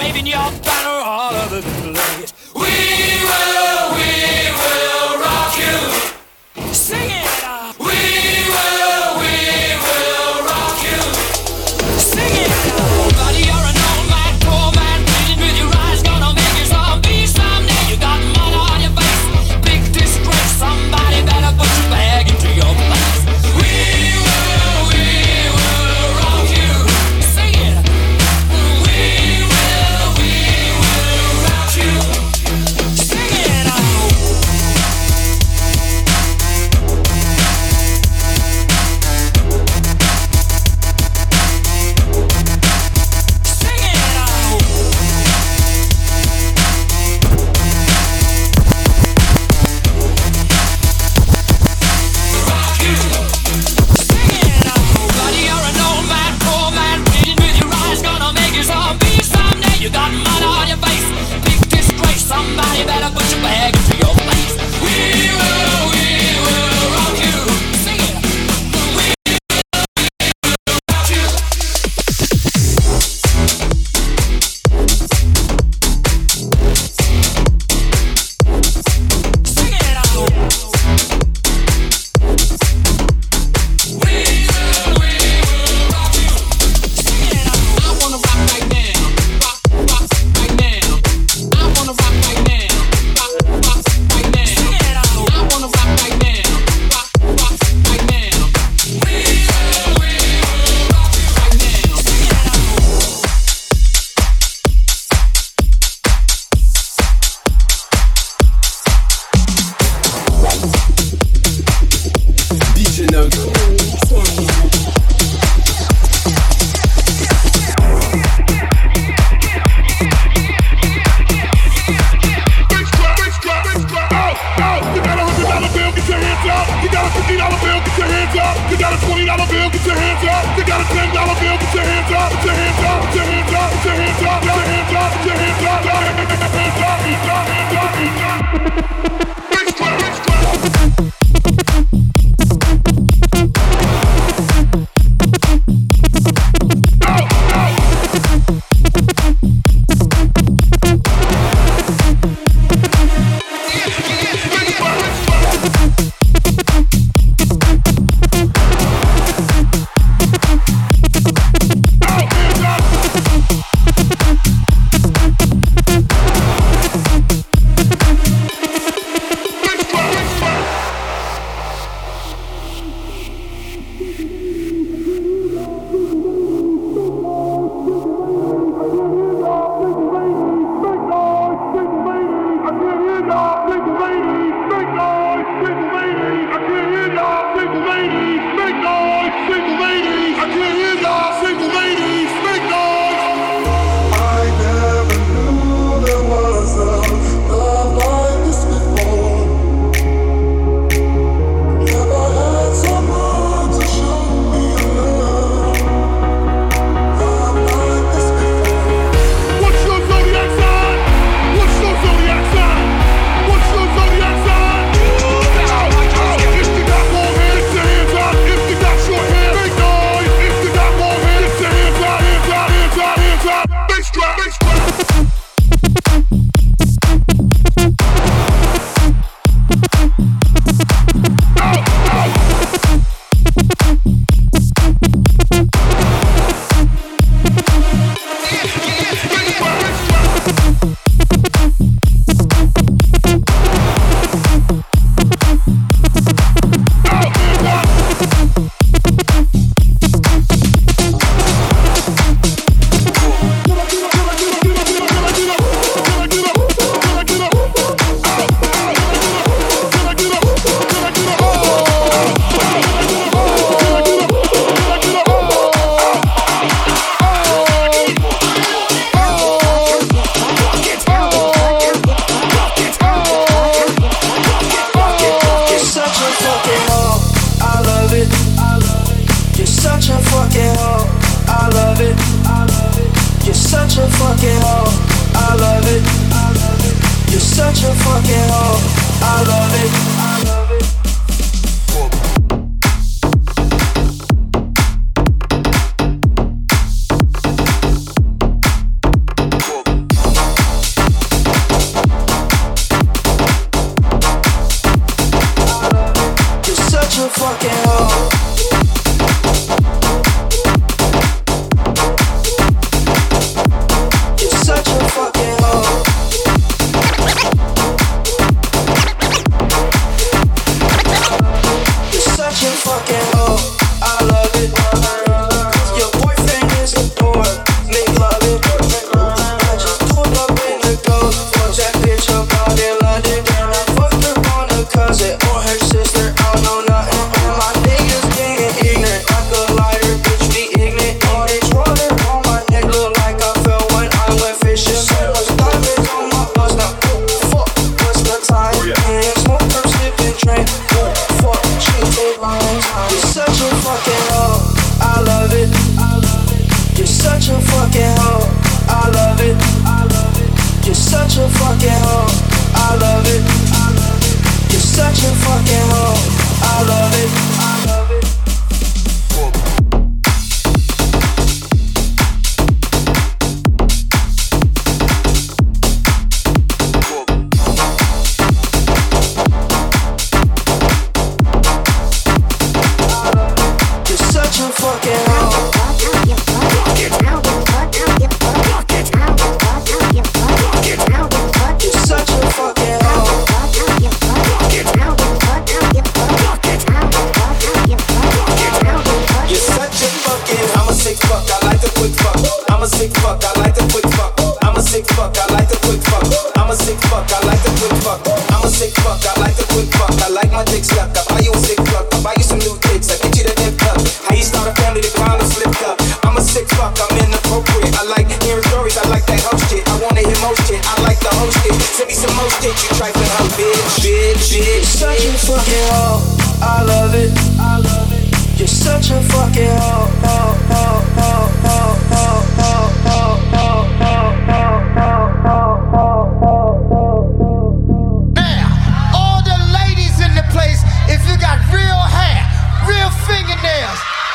waving your banner all over the place. We will,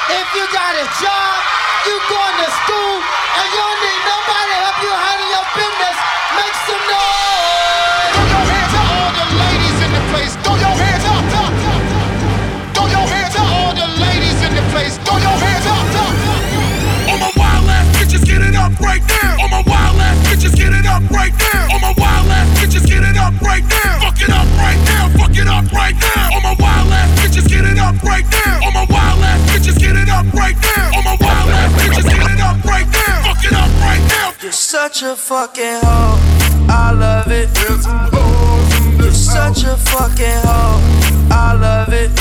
if you got a job, you going to school, and you don't need nobody to help you handle your business, make some noise. Throw your hands up. All the ladies in the place. Throw your hands up. Throw your hands up. All the ladies in the place. Throw your hands up. All my wild ass bitches get it up right now. All my wild ass bitches get it up right now. All my wild ass bitches get it up right now. Fuck it up right now. Fuck it up right now. All my up right now. All my wild ass bitches get it up right now. All my wild ass bitches get it up right now. Fuck it up right now. You're such a fucking hoe. I love it. You're such a fucking hoe. I love it.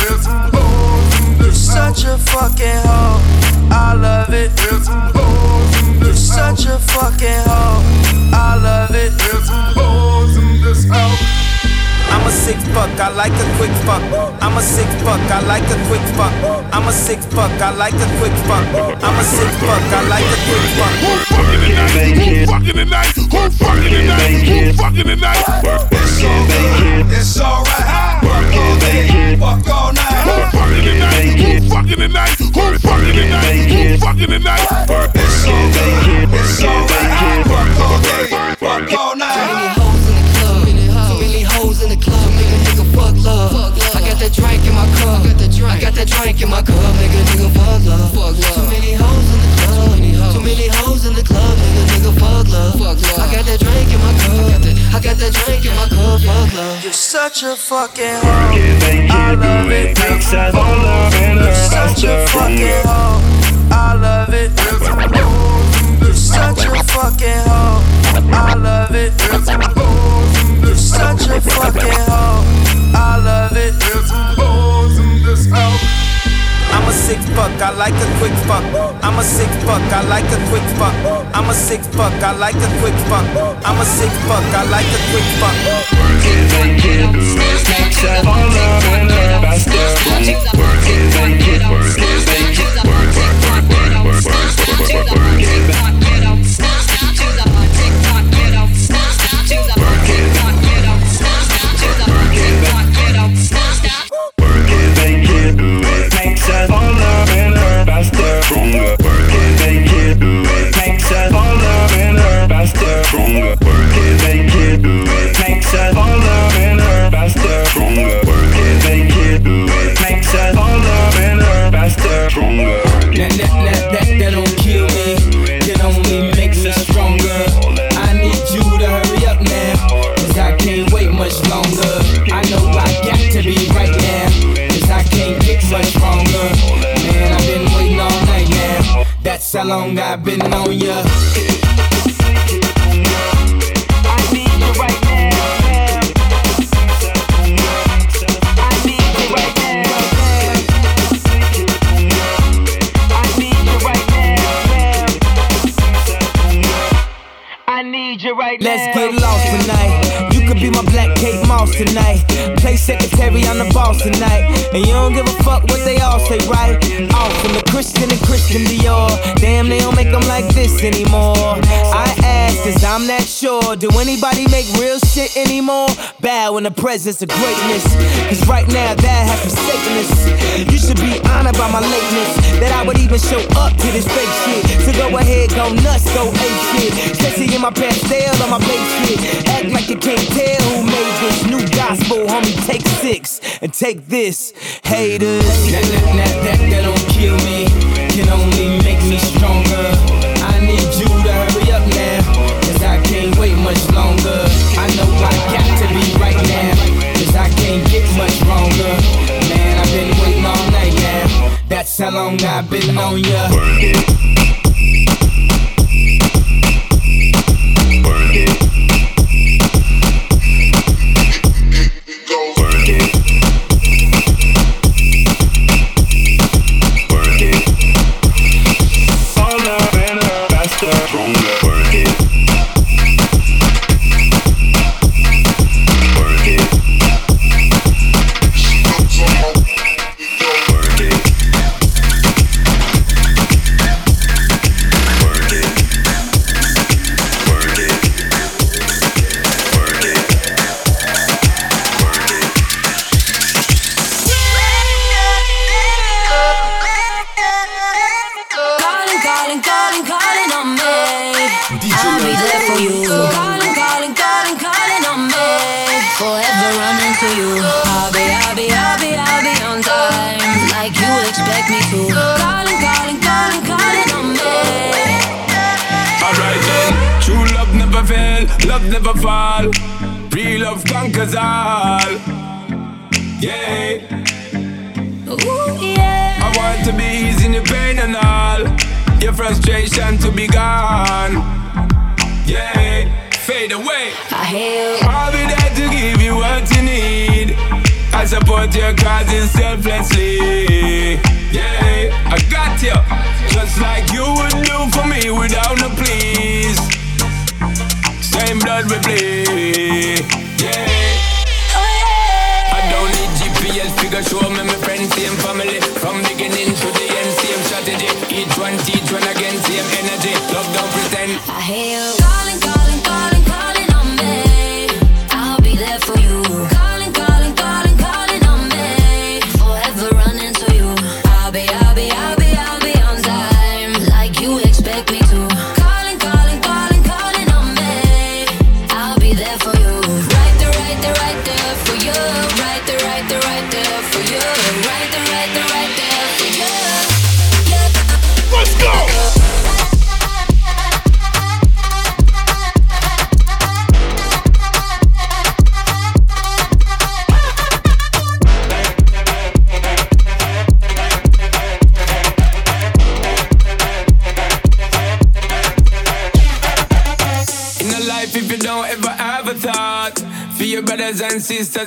You're such a fucking hoe. I love it. You're such a fucking hoe. I love it. I'm a sick fuck, I like a quick fuck. I'm a sick fuck, I like a quick fuck. I'm a sick fuck, I like a quick fuck. I'm a sick fuck, I like a quick fuck. Who fucking tonight? Who fucking tonight? Who fucking tonight? Who fucking tonight? It's alright. Fuck all Who night. fucking tonight? Who fucking tonight? Who fucking tonight? Who fucking tonight? It's alright. It's alright. Fuck all day. Fuck all night. Nigga fuck love. I got that drink in my cup, I got that drink in my cup, make a nigga fuck love. Too many hoes in the club, too many hoes in the club, make a nigga fuck love. I got that drink in my cup, I got that drink in my cup, fuck love. You're such a fucking hoe. I love it. You're such a fucking hoe. I love it. You're such a fucking hoe. I love it. You're such a fucking hoe. Fuck, I like a quick fuck. I'm a sick fuck, I like a quick fuck. I'm a sick fuck, I like a quick fuck. I'm a sick fuck, I like a quick fuck. That, that, that, that, that don't kill me. It only makes stronger. I need you to hurry up now. Cause I can't wait much longer. I know I got to be right now. Cause I can't get much stronger. Man, I've been waiting all night. That's how long I've been on ya. Them like this anymore. I ask, cause I'm not sure. Do anybody make real shit anymore? Bow in the presence of greatness. Cause right now, that has forsaken us. You should be honored by my lateness. That I would even show up to this fake shit. So go ahead, go nuts, go ape shit. Sexy in my pastel on my base shit. Act like you can't tell who made this new gospel, homie. Take six and take this, haters. That, that, that, that don't kill me, can only make me stronger. I need you to hurry up now, cause I can't wait much longer. I know I got to be right now, cause I can't get much stronger. Man, I've been waiting all night now, that's how long I've been on ya. Frustration to be gone. Yeah. Fade away. I'll be there to give you what you need. I support your causes selflessly. Yeah, I got you. Just like you would do for me without no please. Same blood we bleed. Yeah. I don't need GPS figure show me my friends, same family. From beginning to the end, same strategy. Each one teach one again. Don't pretend. I hear you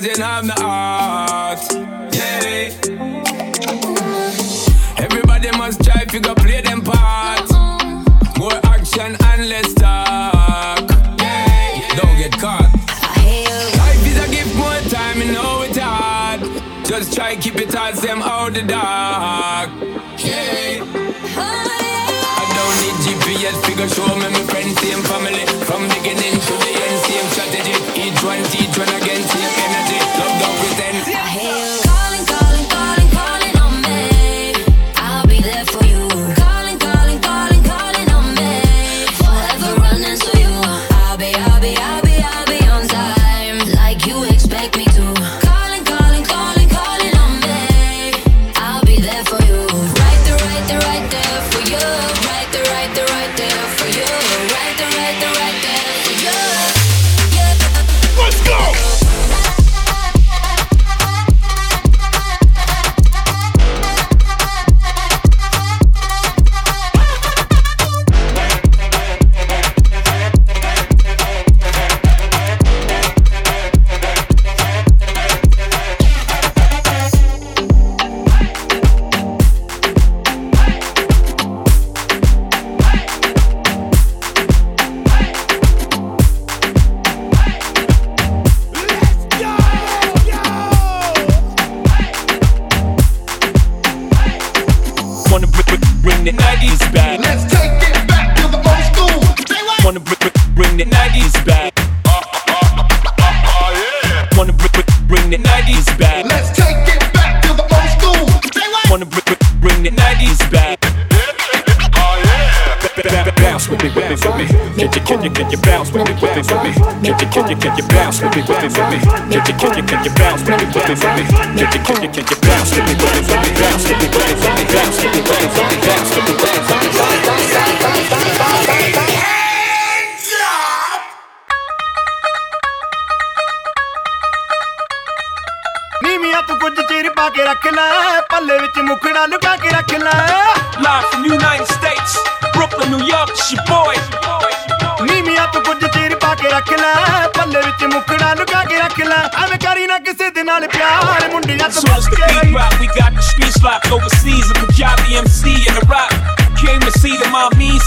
sisters, you have the heart. Yeah. Everybody must try if you go play them part. More action and less talk. Yeah. Don't get caught. Life is a gift, more time, you know it's hard. Just try keep it as them out the dark.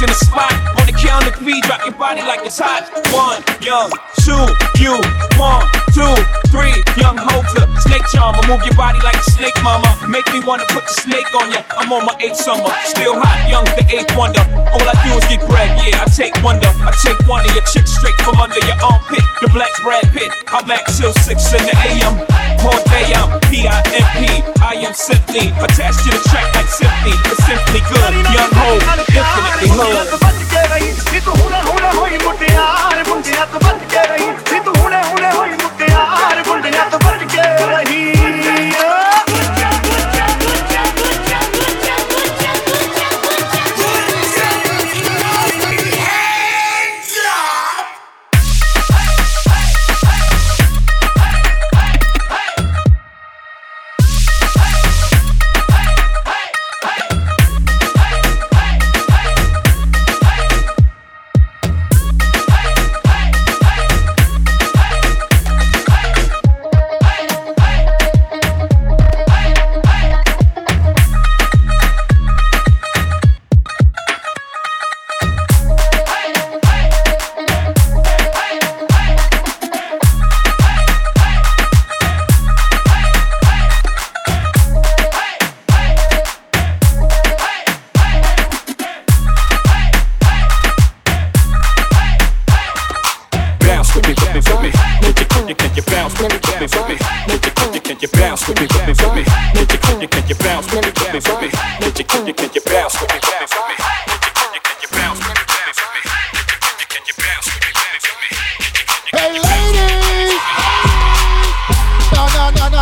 In the spot. On the count of three, drop your body like it's hot. One, young, two, you. One, two, three, young Hova. Snake charmer, move your body like a snake, mama. Make me wanna put the snake on ya. I'm on my eighth summer, still hot, young, the eighth wonder. All I do is get bread, yeah, I take wonder. I take one of your chicks straight from under your armpit. The black Brad Pitt, I'm back till six in the AM All day I'm P-I-M-P, I am simply attached to the track like symphony. It's simply good, young ho, infinitely ਮੁੰਡਿਆਂ ਤੋਂ hood. ਬਚ ਕੇ ਰਹੀ ਨੀ ਤੂੰ ਹੁਣੇ ਹੁਣੇ ਹੋਈ ਮੁੰਡਿਆਰ ਮੁੰਡਿਆਂ ਤੋਂ ਬਚ ਕੇ ਰਹੀ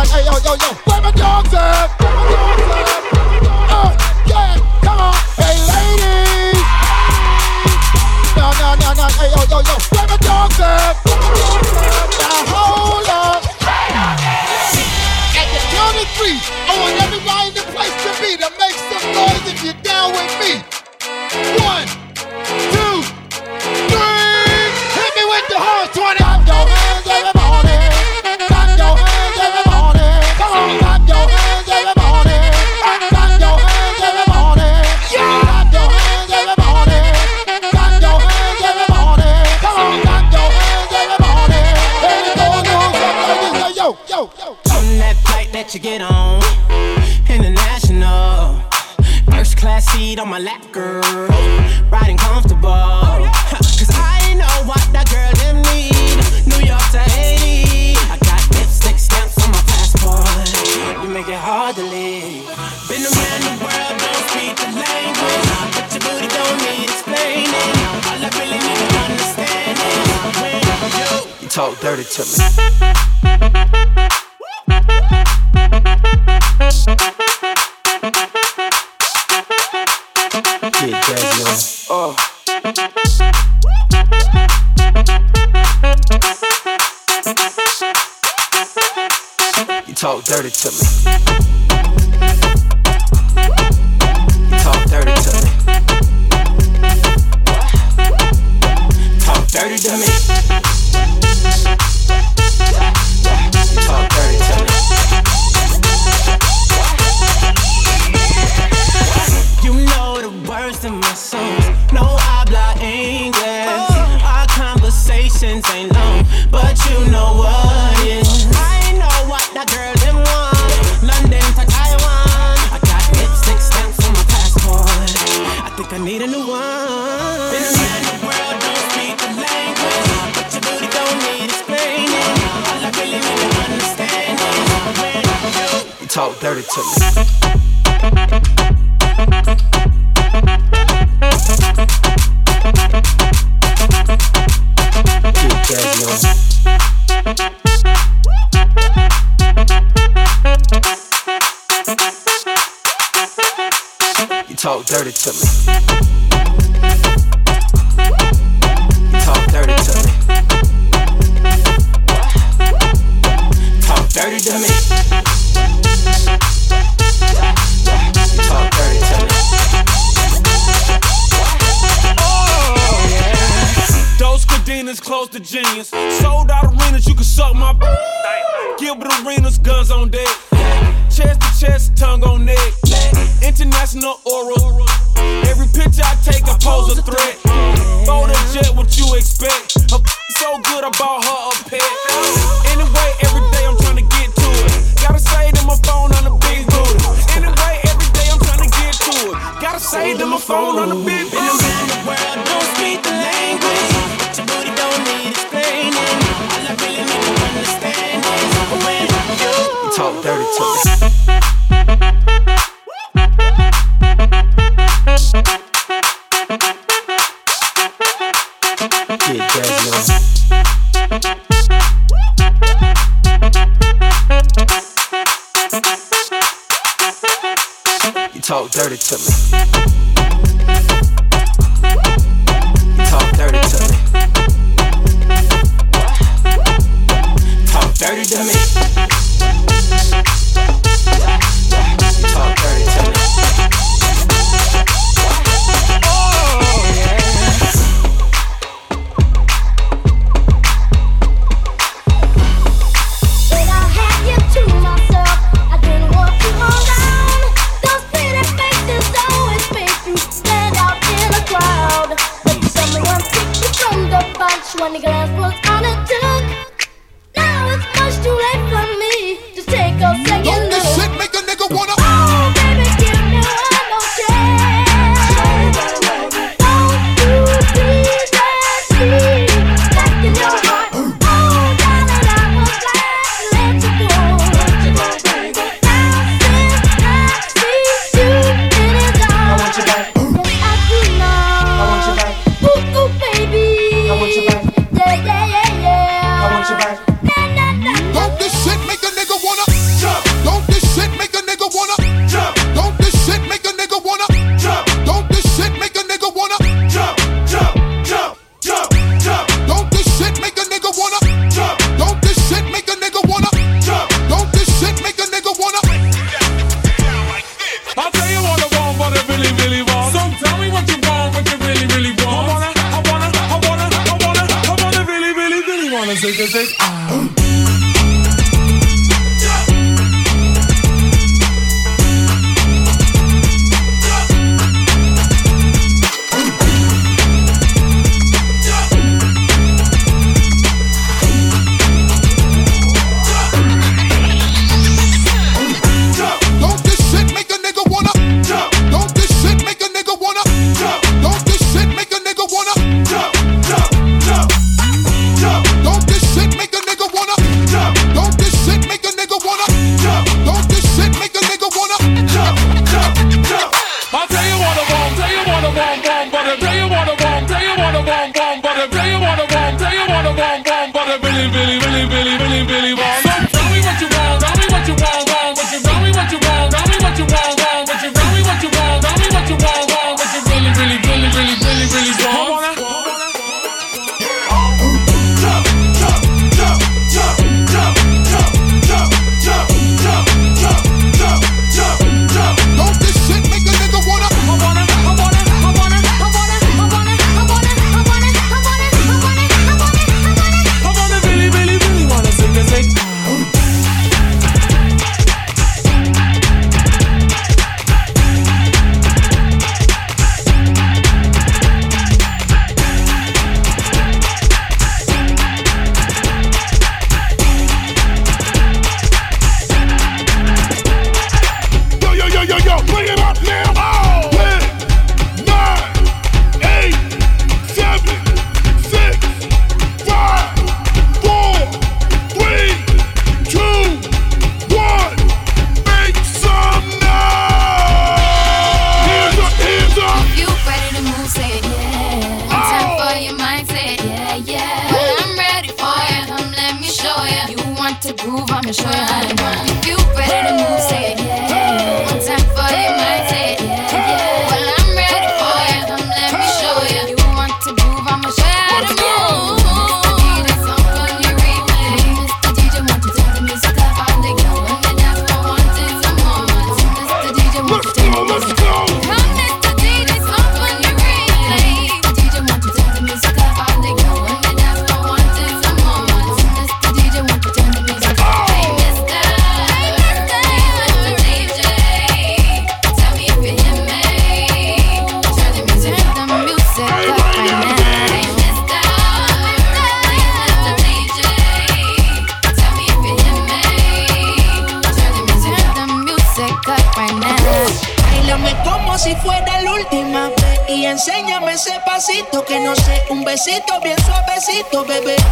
hey yo yo yo, where my dogs at? Oh yeah, come on, hey ladies. Hey yo yo yo, where my dogs at? Now hold up. Three, I want everybody in the place to be to make some noise if you're down with me. on my lap, girl. talk dirty to me. You talk dirty to me. Talk dirty to me. You talk dirty to me. baby.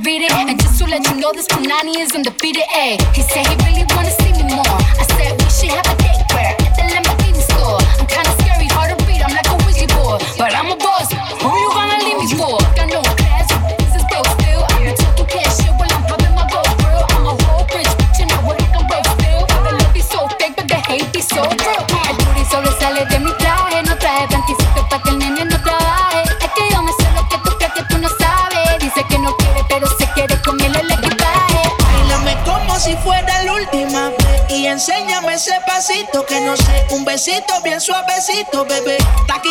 read it. And just to let you know, this Panani is undefeated. Ayy, he said he really besito bien suavecito, bebé. Taqui,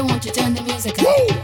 I want you to turn the music up.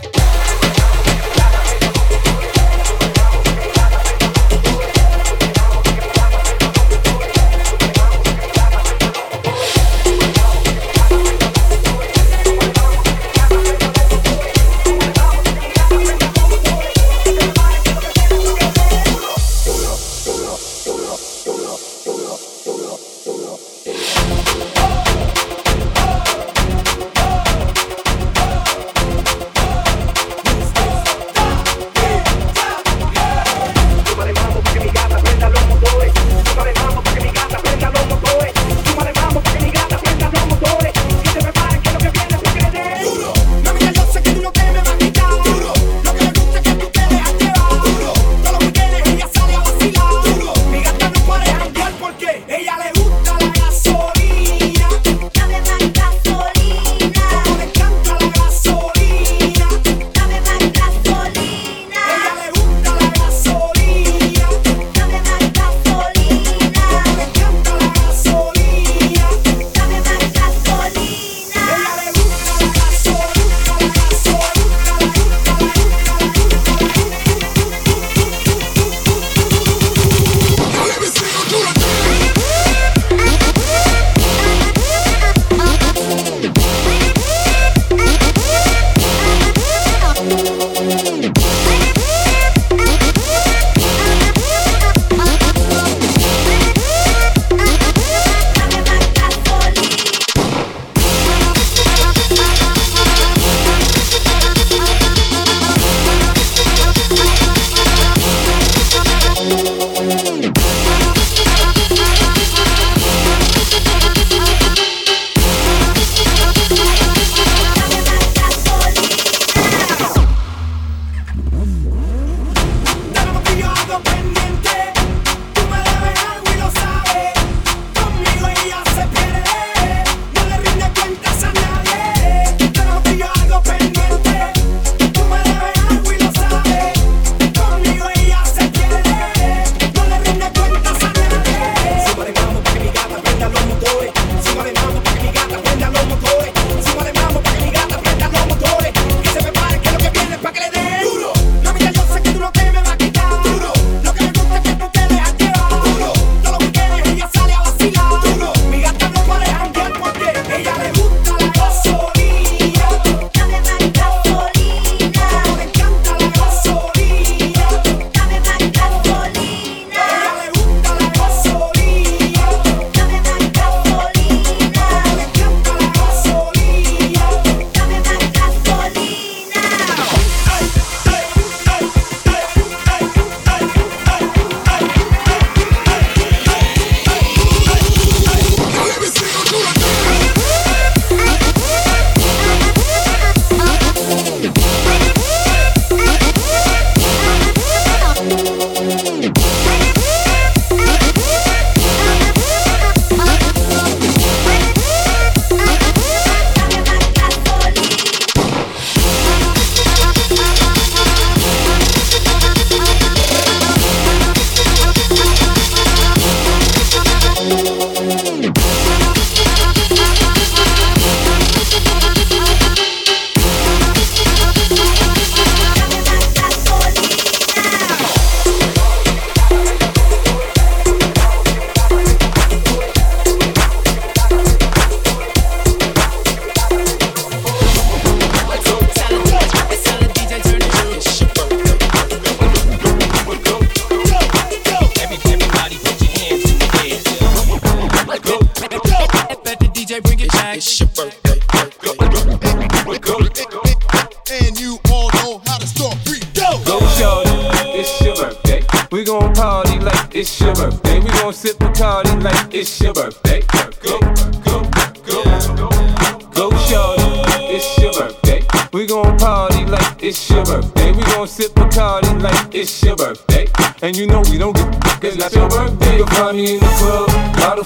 You'll in the club,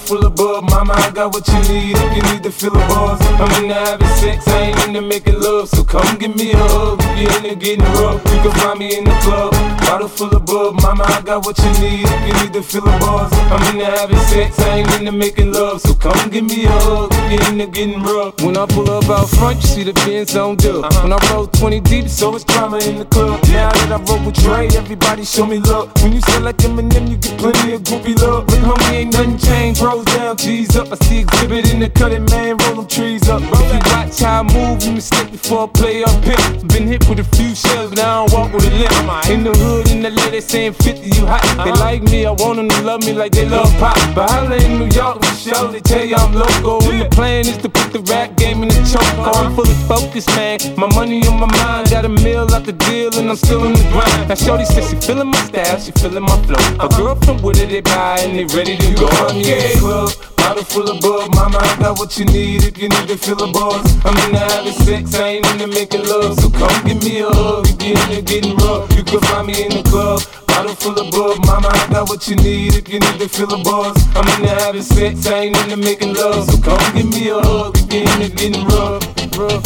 full of bub. Mama, I got what you need if you need to fill the buzz. I'm into having sex, I ain't into making love. So come give me a hug, if you're into getting rough. You can find me in the club, bottle full of bub. Mama, I got what you need if you need to fill the buzz. I'm into having sex, I ain't into making love. So come give me a hug, if you're into getting rough. When I pull up out front, you see the Benz on dub. Uh-huh. When I roll 20 deep, so it's drama in the club. Now that I roll with Dre, everybody show me love. When you sell like Eminem, you get plenty of groupie love. But homie, ain't nothing changed. Rolls down, G's up. I see Xzibit in the cutting, man. Roll them trees up. If you watch how I move, you mistake before I play up pick. Been hit with a few shells, but I don't walk with a limp. In the hood, in the lady saying 50, you hot. They like me, I want them to love me like they love pop. But holla in New York, with show, they tell you I'm local. And the plan is to put the rap game in the choke. Oh, I'm fully focused, man. My money on my mind, got a meal out the deal, and I'm still in the grind. Now, Shorty says she feeling my style, she feeling my flow. A girl from Wooded, they buy, and they ready to go. I'm the club, bottle full of bug. Mama, I got what you need if you need to feel a buzz. I'm into having sex, I ain't into making love. So come give me a hug if you're into getting rough. You can find me in the club. Bottle full of bug, mama, I got what you need if you need to feel a buzz. I'm into having sex, I ain't into making love. So come give me a hug if you're into getting rough. rough.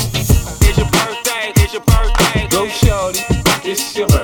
It's your birthday, it's your birthday. Go shorty, it's your birthday.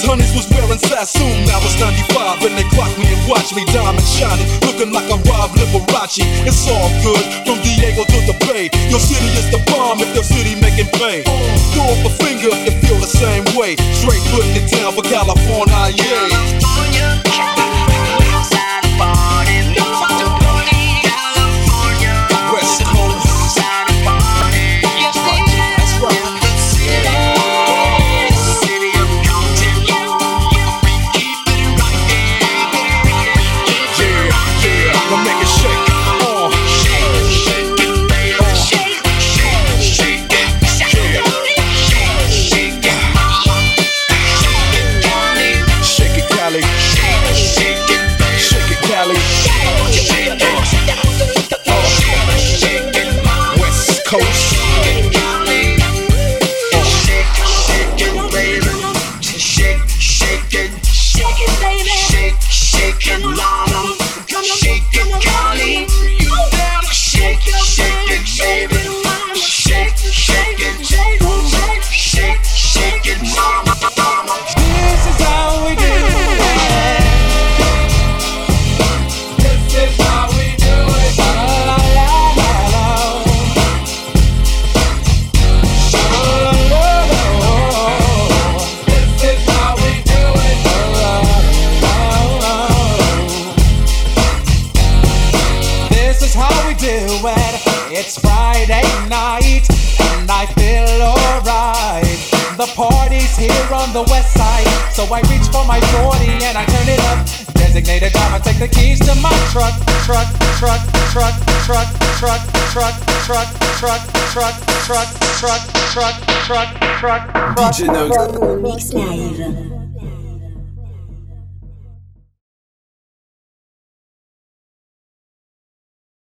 tunes. Honeys was wearing Sassoon, now it's 95 and they clock me and watch me diamond shining, looking like a Rob Liberace. It's all good from Diego to the Bay. Your city is the bomb if your city making pain. Throw up a finger if you feel the same way. Straight putting it down for California, truck, truck, truck, truck, truck, truck. DJ NOX. Mix Live.